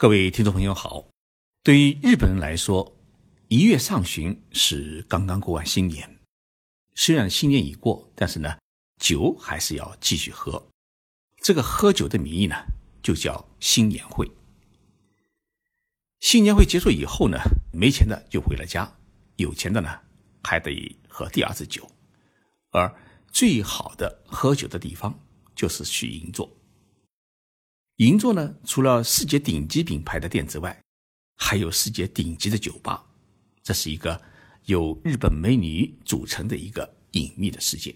各位听众朋友好，对于日本人来说，一月上旬是刚刚过完新年。虽然新年已过，但是呢，酒还是要继续喝。这个喝酒的名义呢，就叫新年会。新年会结束以后呢，没钱的就回了家，有钱的呢，还得喝第二次酒。而最好的喝酒的地方，就是去银座。银座呢，除了世界顶级品牌的店之外，还有世界顶级的酒吧。这是一个由日本美女组成的一个隐秘的世界。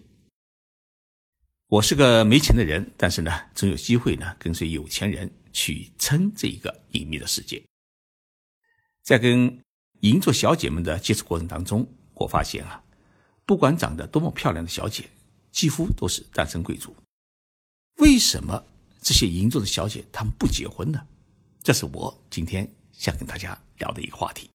我是个没钱的人，但是呢，总有机会呢，跟随有钱人去撑这一个隐秘的世界。在跟银座小姐们的接触过程当中，我发现啊，不管长得多么漂亮的小姐，几乎都是单身贵族。为什么？这些银座的小姐，她们不结婚呢？这是我今天想跟大家聊的一个话题。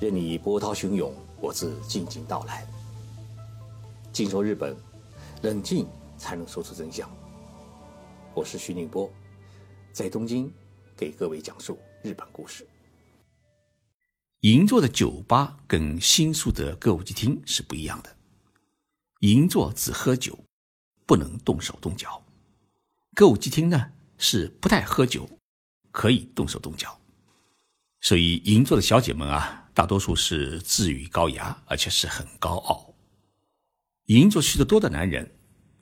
任你波涛汹涌，我自静静到来。静说日本，冷静才能说出真相。我是徐宁波，在东京给各位讲述日本故事。银座的酒吧跟新宿的歌舞伎町是不一样的。银座只喝酒，不能动手动脚；歌舞伎町呢是不太喝酒，可以动手动脚。所以银座的小姐们啊，大多数是自愈高雅，而且是很高傲。银座去的多的男人，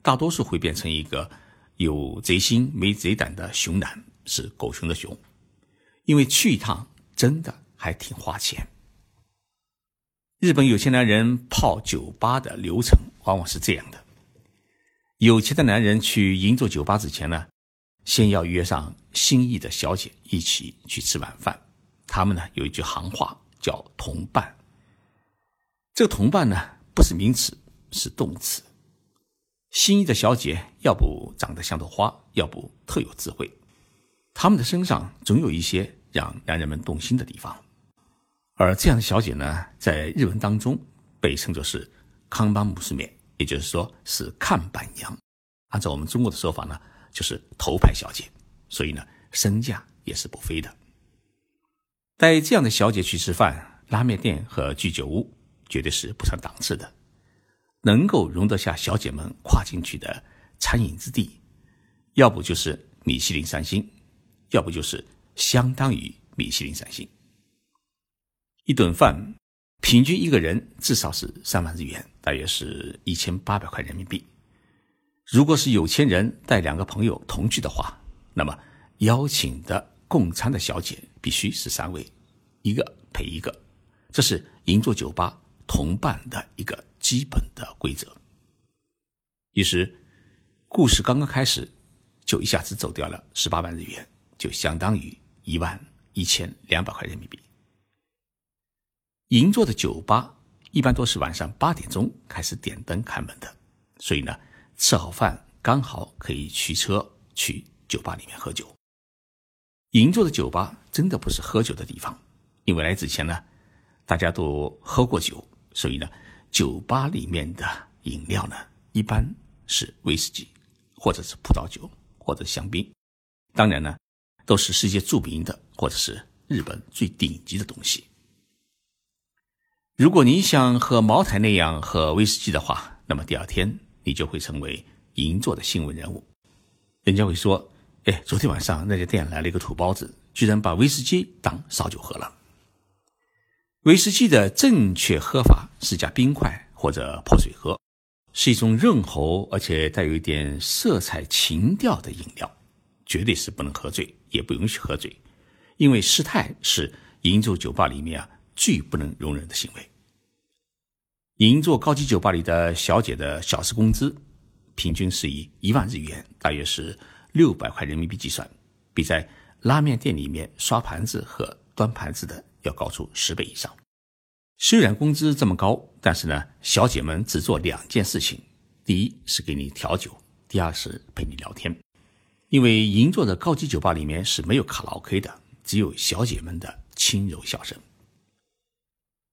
大多数会变成一个有贼心没贼胆的熊男，是狗熊的熊，因为去一趟真的。还挺花钱。日本有钱男人泡酒吧的流程往往是这样的：有钱的男人去银座酒吧之前呢，先要约上心仪的小姐一起去吃晚饭。他们呢有一句行话叫“同伴”。这个“同伴”呢不是名词，是动词。心仪的小姐要不长得像朵花，要不特有智慧，他们的身上总有一些让男人们动心的地方。而这样的小姐呢，在日文当中被称作是康巴姆斯面，也就是说是看板娘。按照我们中国的说法呢，就是头牌小姐，所以呢，身价也是不菲的。带这样的小姐去吃饭，拉面店和居酒屋绝对是不上档次的。能够容得下小姐们跨进去的餐饮之地，要不就是米其林三星，要不就是相当于米其林三星。一顿饭，平均一个人至少是三万日元，大约是一千八百块人民币。如果是有钱人带两个朋友同去的话，那么邀请的共餐的小姐必须是三位，一个陪一个，这是银座酒吧同伴的一个基本的规则。于是，故事刚刚开始，就一下子走掉了十八万日元，就相当于一万一千两百块人民币。银座的酒吧一般都是晚上八点钟开始点灯开门的，所以呢，吃好饭刚好可以驱车去酒吧里面喝酒。银座的酒吧真的不是喝酒的地方，因为来之前呢，大家都喝过酒，所以呢，酒吧里面的饮料呢，一般是威士忌，或者是葡萄酒，或者香槟，当然呢，都是世界著名的或者是日本最顶级的东西。如果你想喝茅台那样喝威士忌的话，那么第二天你就会成为银座的新闻人物。人家会说：“哎，昨天晚上那家店来了一个土包子，居然把威士忌当烧酒喝了。”威士忌的正确喝法是加冰块或者泡水喝，是一种润喉而且带有一点色彩情调的饮料，绝对是不能喝醉，也不允许喝醉，因为失态是银座酒吧里面啊。最不能容忍的行为。银座高级酒吧里的小姐的小时工资，平均是以一万日元，大约是六百块人民币计算，比在拉面店里面刷盘子和端盘子的要高出十倍以上。虽然工资这么高，但是呢，小姐们只做两件事情：第一是给你调酒，第二是陪你聊天。因为银座的高级酒吧里面是没有卡拉 OK 的，只有小姐们的轻柔笑声。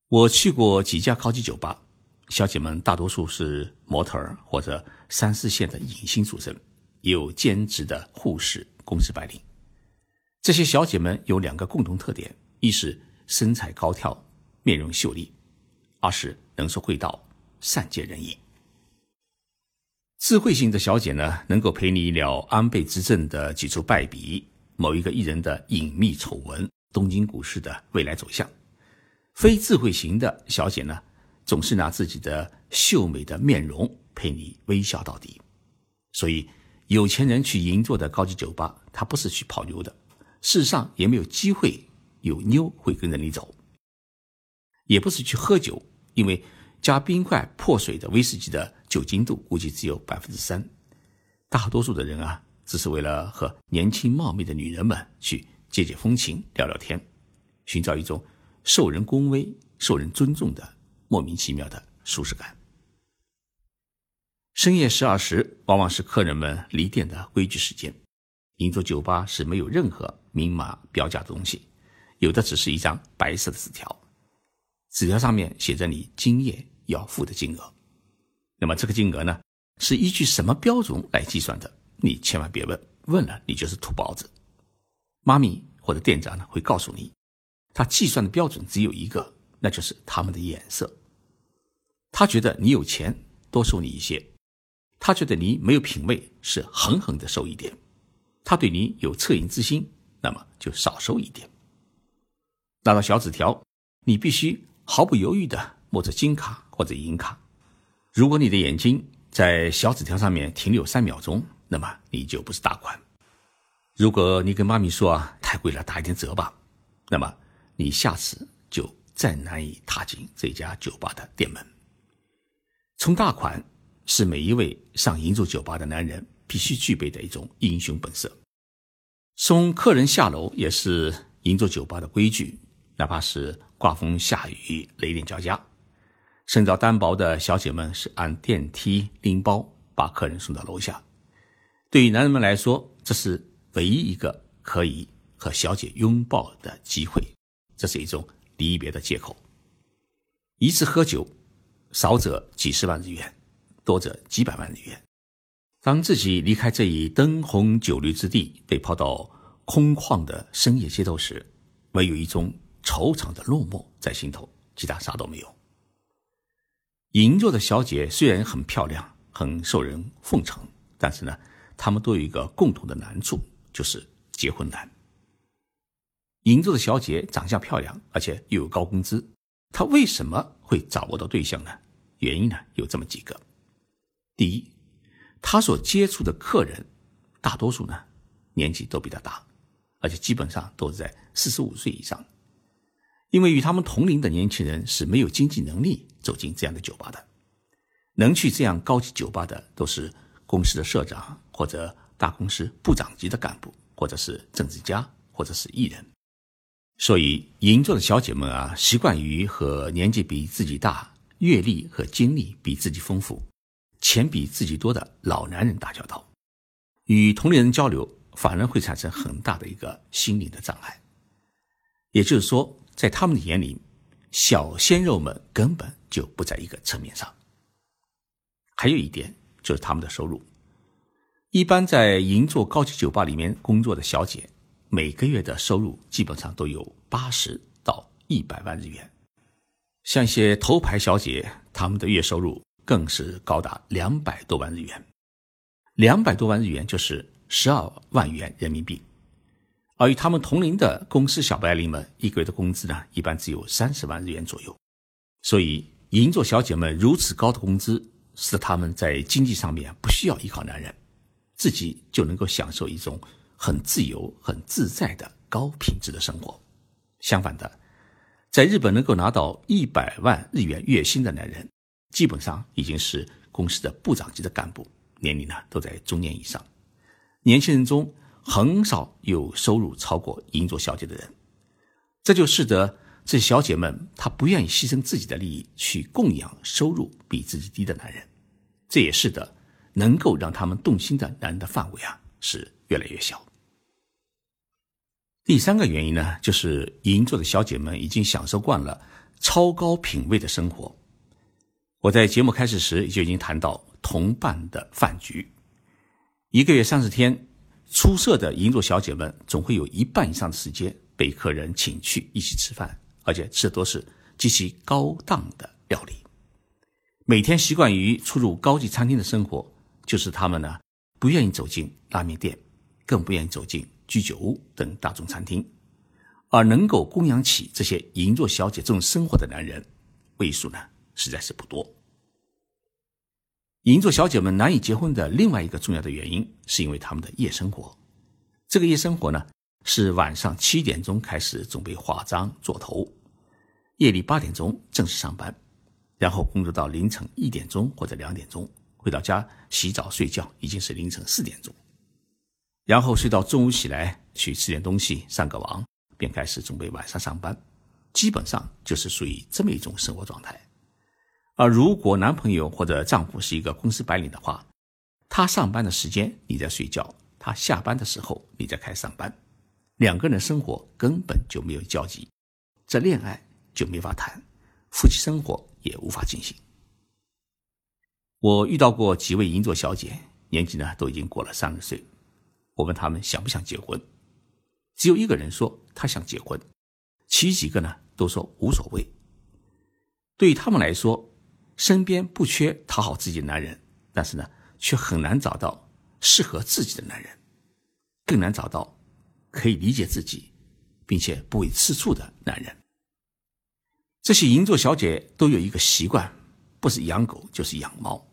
我去过几家高级酒吧，小姐们大多数是模特儿或者三四线的影星出身，也有兼职的护士、公司白领。这些小姐们有两个共同特点：一是身材高挑、面容秀丽；二是能说会道、善解人意。智慧型的小姐呢，能够陪你聊安倍执政的几处败笔、某一个艺人的隐秘丑闻、东京股市的未来走向。非智慧型的小姐呢，总是拿自己的秀美的面容陪你微笑到底。所以，有钱人去银座的高级酒吧，他不是去泡妞的，世上也没有机会有妞会跟着你走。也不是去喝酒，因为加冰块破水的威士忌的酒精度估计只有百分之三。大多数的人啊，只是为了和年轻貌美的女人们去解解风情、聊聊天，寻找一种。受人恭维、受人尊重的莫名其妙的舒适感。深夜十二时，往往是客人们离店的规矩时间。银座酒吧是没有任何明码标价的东西，有的只是一张白色的纸条，纸条上面写着你今夜要付的金额。那么这个金额呢，是依据什么标准来计算的？你千万别问，问了你就是土包子。妈咪或者店长呢会告诉你。他计算的标准只有一个，那就是他们的眼色。他觉得你有钱，多收你一些；他觉得你没有品位，是狠狠的收一点。他对你有恻隐之心，那么就少收一点。拿到小纸条，你必须毫不犹豫的摸着金卡或者银卡。如果你的眼睛在小纸条上面停留三秒钟，那么你就不是大款。如果你跟妈咪说啊，太贵了，打一点折吧，那么。你下次就再难以踏进这家酒吧的店门。充大款是每一位上银座酒吧的男人必须具备的一种英雄本色。送客人下楼也是银座酒吧的规矩，哪怕是刮风下雨、雷电交加，身着单薄的小姐们是按电梯拎包把客人送到楼下。对于男人们来说，这是唯一一个可以和小姐拥抱的机会。这是一种离别的借口。一次喝酒，少则几十万日元，多则几百万日元。当自己离开这一灯红酒绿之地，被抛到空旷的深夜街头时，唯有一种惆怅的落寞在心头，其他啥都没有。银座的小姐虽然很漂亮，很受人奉承，但是呢，她们都有一个共同的难处，就是结婚难。银座的小姐长相漂亮，而且又有高工资，她为什么会找不到对象呢？原因呢有这么几个：第一，她所接触的客人大多数呢年纪都比较大，而且基本上都是在四十五岁以上，因为与他们同龄的年轻人是没有经济能力走进这样的酒吧的，能去这样高级酒吧的都是公司的社长或者大公司部长级的干部，或者是政治家，或者是艺人。所以，银座的小姐们啊，习惯于和年纪比自己大、阅历和经历比自己丰富、钱比自己多的老男人打交道，与同龄人交流，反而会产生很大的一个心灵的障碍。也就是说，在他们的眼里，小鲜肉们根本就不在一个层面上。还有一点就是他们的收入，一般在银座高级酒吧里面工作的小姐。每个月的收入基本上都有八十到一百万日元，像一些头牌小姐，她们的月收入更是高达两百多万日元，两百多万日元就是十二万元人民币。而与他们同龄的公司小白领们，一个月的工资呢，一般只有三十万日元左右。所以，银座小姐们如此高的工资，使他们在经济上面不需要依靠男人，自己就能够享受一种。很自由、很自在的高品质的生活。相反的，在日本能够拿到一百万日元月薪的男人，基本上已经是公司的部长级的干部，年龄呢都在中年以上。年轻人中很少有收入超过银座小姐的人，这就使得这小姐们她不愿意牺牲自己的利益去供养收入比自己低的男人。这也是的，能够让他们动心的男人的范围啊是越来越小。第三个原因呢，就是银座的小姐们已经享受惯了超高品位的生活。我在节目开始时就已经谈到同伴的饭局，一个月三十天，出色的银座小姐们总会有一半以上的时间被客人请去一起吃饭，而且吃的都是极其高档的料理。每天习惯于出入高级餐厅的生活，就是他们呢不愿意走进拉面店，更不愿意走进居酒屋等大众餐厅，而能够供养起这些银座小姐这种生活的男人，为数呢实在是不多。银座小姐们难以结婚的另外一个重要的原因，是因为他们的夜生活。这个夜生活呢，是晚上七点钟开始准备化妆做头，夜里八点钟正式上班。然后工作到凌晨一点钟或者两点钟，回到家洗澡睡觉，已经是凌晨四点钟。然后睡到中午起来去吃点东西，上个网，便开始准备晚上上班。基本上就是属于这么一种生活状态。而如果男朋友或者丈夫是一个公司白领的话，他上班的时间你在睡觉，他下班的时候你在开始上班，两个人生活根本就没有交集，这恋爱就没法谈，夫妻生活。也无法进行。我遇到过几位银座小姐，年纪呢都已经过了三十岁。我问他们想不想结婚，只有一个人说他想结婚，其余几个呢都说无所谓。对于他们来说，身边不缺讨好自己的男人，但是呢却很难找到适合自己的男人，更难找到可以理解自己并且不会吃醋的男人。这些银座小姐都有一个习惯，不是养狗就是养猫。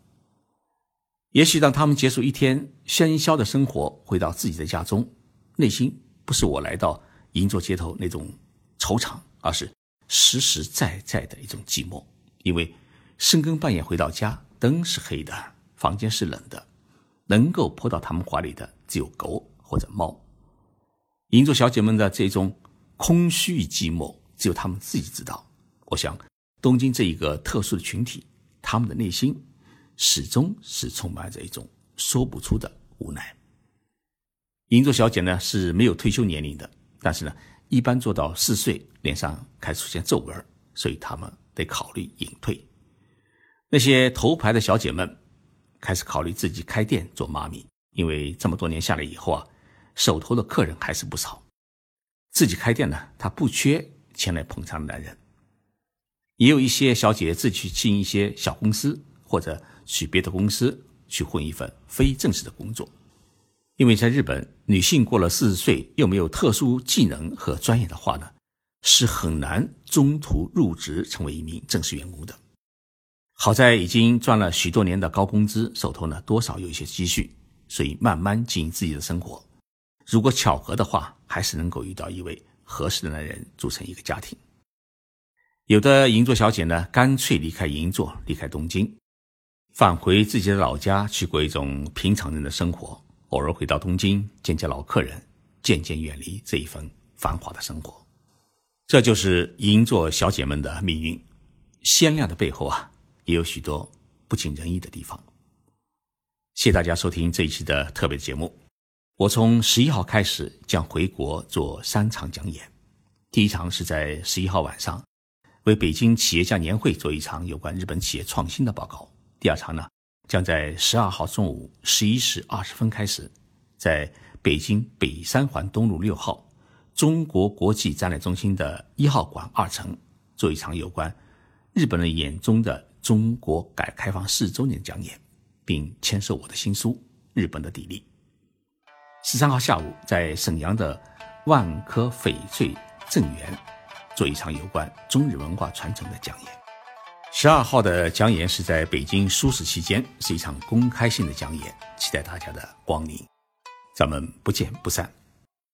也许当他们结束一天喧嚣的生活，回到自己的家中，内心不是我来到银座街头那种惆怅，而是实实在在的一种寂寞。因为深更半夜回到家，灯是黑的，房间是冷的，能够扑到他们怀里的只有狗或者猫。银座小姐们的这种空虚与寂寞，只有他们自己知道。我想，东京这一个特殊的群体，他们的内心始终是充满着一种说不出的无奈。银座小姐呢是没有退休年龄的，但是呢，一般做到四岁，脸上开始出现皱纹，所以他们得考虑隐退。那些头牌的小姐们开始考虑自己开店做妈咪，因为这么多年下来以后啊，手头的客人还是不少。自己开店呢，她不缺前来捧场的男人。也有一些小姐自己去进一些小公司，或者去别的公司去混一份非正式的工作，因为在日本，女性过了四十岁又没有特殊技能和专业的话呢，是很难中途入职成为一名正式员工的。好在已经赚了许多年的高工资，手头呢多少有一些积蓄，所以慢慢经营自己的生活。如果巧合的话，还是能够遇到一位合适的男人，组成一个家庭。有的银座小姐呢，干脆离开银座，离开东京，返回自己的老家，去过一种平常人的生活。偶尔回到东京，见见老客人，渐渐远离这一份繁华的生活。这就是银座小姐们的命运。鲜亮的背后啊，也有许多不尽人意的地方。谢谢大家收听这一期的特别节目。我从十一号开始将回国做三场讲演，第一场是在十一号晚上。为北京企业家年会做一场有关日本企业创新的报告。第二场呢，将在十二号中午十一时二十分开始，在北京北三环东路六号中国国际展览中心的一号馆二层做一场有关日本人眼中的中国改革开放四周年讲演，并签售我的新书《日本的砥砺》。十三号下午在沈阳的万科翡翠正园。做一场有关中日文化传承的讲演。十二号的讲演是在北京书市期间，是一场公开性的讲演，期待大家的光临，咱们不见不散。